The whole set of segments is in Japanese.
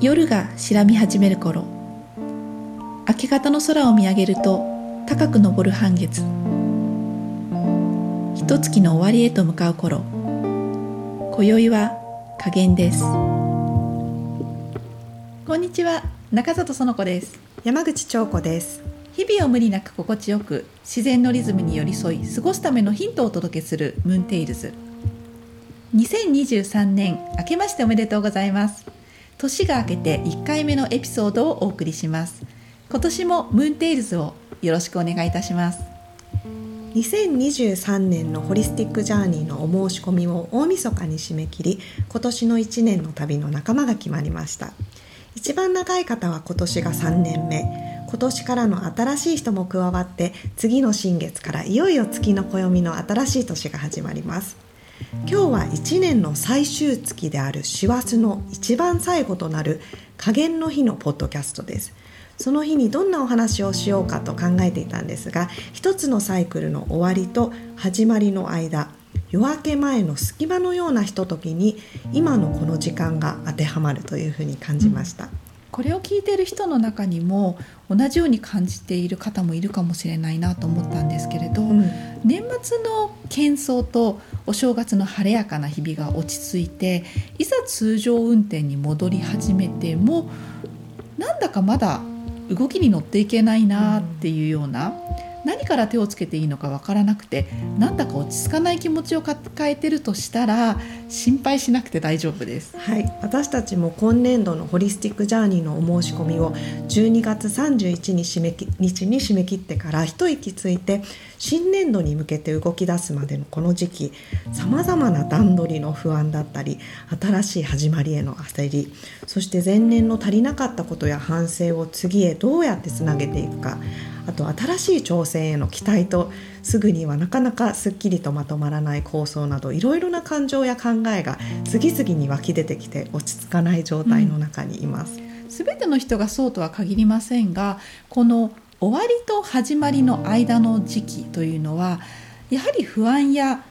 夜が白み始める頃明け方の空を見上げると高く昇る半月。一月の終わりへと向かう頃今宵は加減です。こんにちは中里園子です。山口彫子です。日々を無理なく心地よく自然のリズムに寄り添い過ごすためのヒントをお届けするムーンテイルズ。2023年明けましておめでとうございます。年が明けて1回目のエピソードをお送りします。今年もムーンテイルズをよろしくお願いいたします。2023年のホリスティックジャーニーのお申し込みを大晦日に締め切り今年の1年の旅の仲間が決まりました。一番長い方は今年が3年目。今年からの新しい人も加わって次の新月からいよいよ月の暦の新しい年が始まります。今日は1年の最終月である師走の一番最後となる加減の日のポッドキャストです。その日にどんなお話をしようかと考えていたんですが一つのサイクルの終わりと始まりの間夜明け前の隙間のようなひとときに今のこの時間が当てはまるというふうに感じました、うんこれを聞いている人の中にも同じように感じている方もいるかもしれないなと思ったんですけれど、うん、年末の喧騒とお正月の晴れやかな日々が落ち着いていざ通常運転に戻り始めてもなんだかまだ動きに乗っていけないなっていうような、何から手をつけていいのかわからなくてなんだか落ち着かない気持ちを抱えてるとしたら心配しなくて大丈夫です。はい私たちも今年度のホリスティックジャーニーのお申し込みを12月31日に締め日に締め切ってから一息ついて新年度に向けて動き出すまでのこの時期さまざまな段取りの不安だったり新しい始まりへの焦りそして前年の足りなかったことや反省を次へどうやってつなげていくかあと新しい挑戦への期待とすぐにはなかなかすっきりとまとまらない構想などいろいろな感情や考えが次々に湧き出てきて落ち着かない状態の中にいます。す、べ、ての人がそうとは限りませんがこの終わりと始まりの間の時期というのはやはり不安や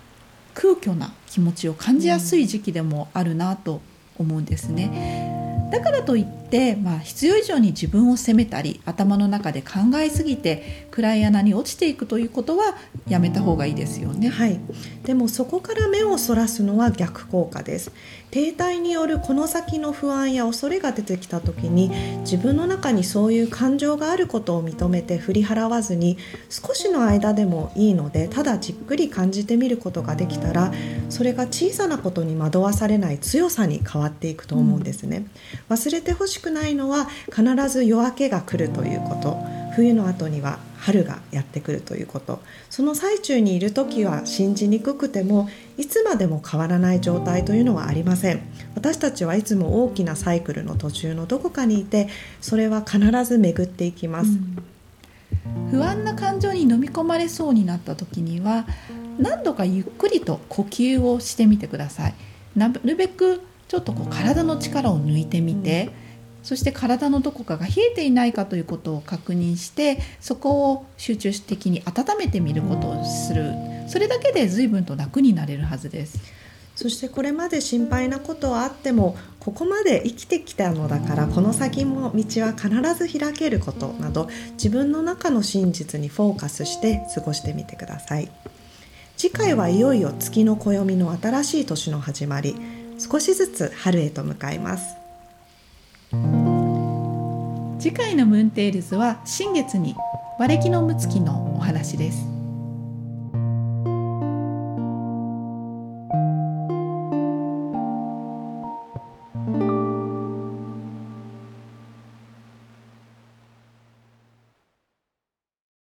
空虚な気持ちを感じやすい時期でもあるなと思うんですね。だからといって、まあ、必要以上に自分を責めたり頭の中で考えすぎて暗い穴に落ちていくということはやめた方がいいですよね。はい、でもそこから目をそらすのは逆効果です。停滞によるこの先の不安や恐れが出てきた時に自分の中にそういう感情があることを認めて振り払わずに少しの間でもいいのでただじっくり感じてみることができたらそれが小さなことに惑わされない強さに変わっていくと思うんですね。うん、忘れてほしくないのは必ず夜明けが来るということ。冬の後には春がやってくるということ。その最中にいる時は信じにくくてもいつまでも変わらない状態というのはありません。私たちはいつも大きなサイクルの途中のどこかにいてそれは必ず巡っていきます、うん、不安な感情に飲み込まれそうになった時には何度かゆっくりと呼吸をしてみてください。なるべくちょっとこう体の力を抜いてみて、うんそして体のどこかが冷えていないかということを確認してそこを集中的に温めてみることをする。それだけで随分と楽になれるはずです。そしてこれまで心配なことはあってもここまで生きてきたのだからこの先も道は必ず開けることなど自分の中の真実にフォーカスして過ごしてみてください。次回はいよいよ月の暦の新しい年の始まり。少しずつ春へと向かいます。次回のムーンテールズは新月に和暦の六月のお話です。